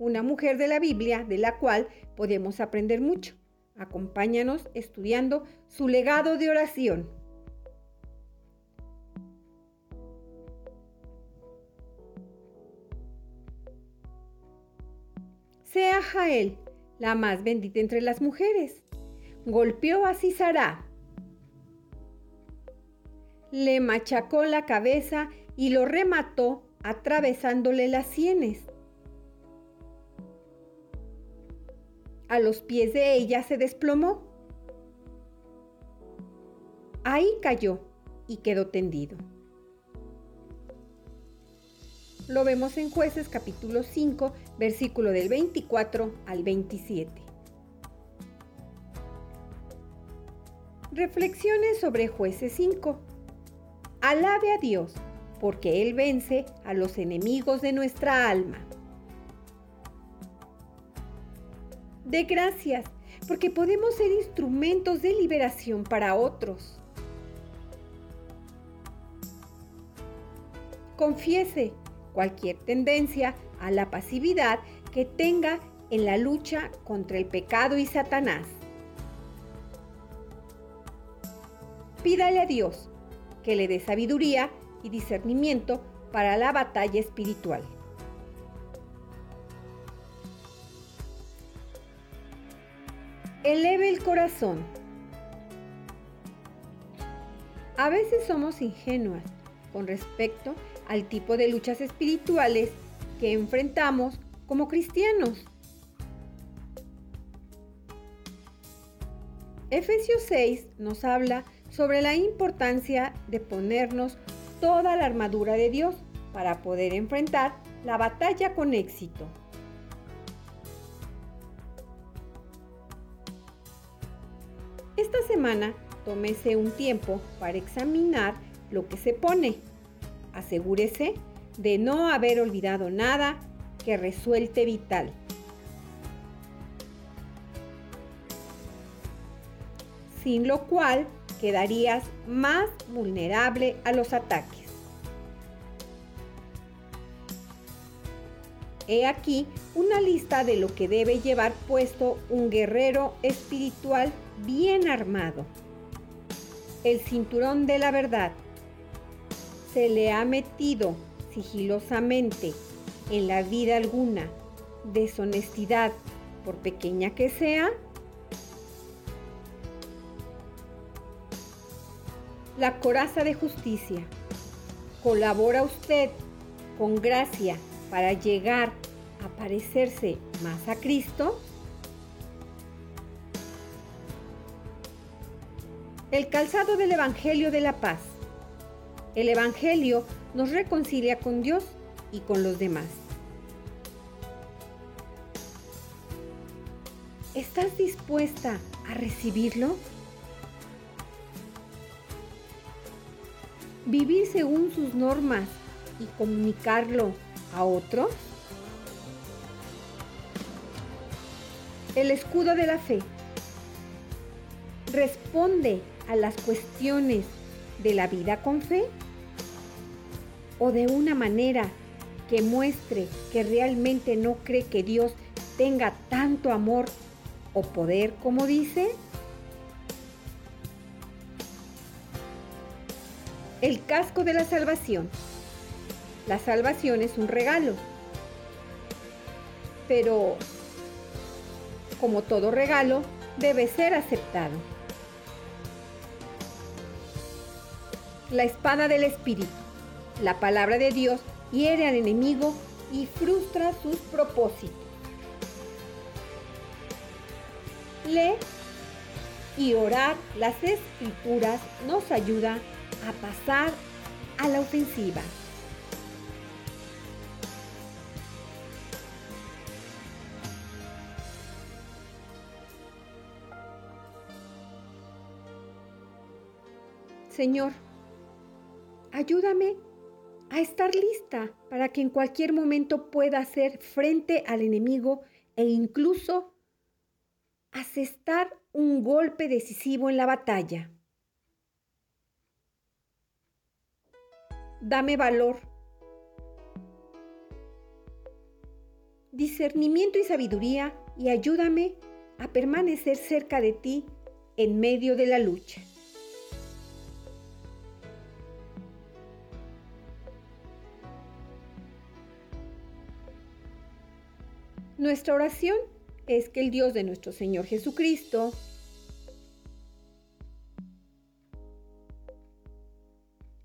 una mujer de la Biblia de la cual podemos aprender mucho. Acompáñanos estudiando su legado de oración. Sea Jael la más bendita entre las mujeres. Golpeó a Cisará. Le machacó la cabeza y lo remató atravesándole las sienes. A los pies de ella se desplomó. Ahí cayó y quedó tendido. Lo vemos en jueces capítulo 5, versículo del 24 al 27. Reflexiones sobre jueces 5. Alabe a Dios, porque Él vence a los enemigos de nuestra alma. De gracias, porque podemos ser instrumentos de liberación para otros. Confiese cualquier tendencia a la pasividad que tenga en la lucha contra el pecado y Satanás. Pídale a Dios que le dé sabiduría y discernimiento para la batalla espiritual. Eleve el corazón. A veces somos ingenuas con respecto al tipo de luchas espirituales que enfrentamos como cristianos. Efesios 6 nos habla sobre la importancia de ponernos toda la armadura de Dios para poder enfrentar la batalla con éxito. Esta semana tómese un tiempo para examinar lo que se pone Asegúrese de no haber olvidado nada que resuelte vital. Sin lo cual quedarías más vulnerable a los ataques. He aquí una lista de lo que debe llevar puesto un guerrero espiritual bien armado. El cinturón de la verdad se le ha metido sigilosamente en la vida alguna deshonestidad, por pequeña que sea, la coraza de justicia. ¿Colabora usted con gracia para llegar a parecerse más a Cristo? El calzado del Evangelio de la Paz. El Evangelio nos reconcilia con Dios y con los demás. ¿Estás dispuesta a recibirlo? ¿Vivir según sus normas y comunicarlo a otros? El escudo de la fe responde a las cuestiones de la vida con fe? ¿O de una manera que muestre que realmente no cree que Dios tenga tanto amor o poder como dice? El casco de la salvación. La salvación es un regalo. Pero, como todo regalo, debe ser aceptado. la espada del Espíritu. La palabra de Dios hiere al enemigo y frustra sus propósitos. Lee y orar las escrituras nos ayuda a pasar a la ofensiva. Señor, ayúdame a estar lista para que en cualquier momento pueda hacer frente al enemigo e incluso asestar un golpe decisivo en la batalla. Dame valor, discernimiento y sabiduría y ayúdame a permanecer cerca de ti en medio de la lucha. Nuestra oración es que el Dios de nuestro Señor Jesucristo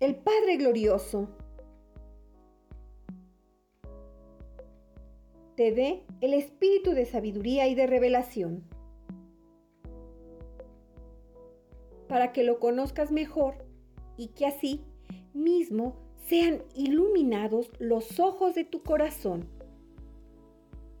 el Padre Glorioso te dé el espíritu de sabiduría y de revelación para que lo conozcas mejor y que así mismo sean iluminados los ojos de tu corazón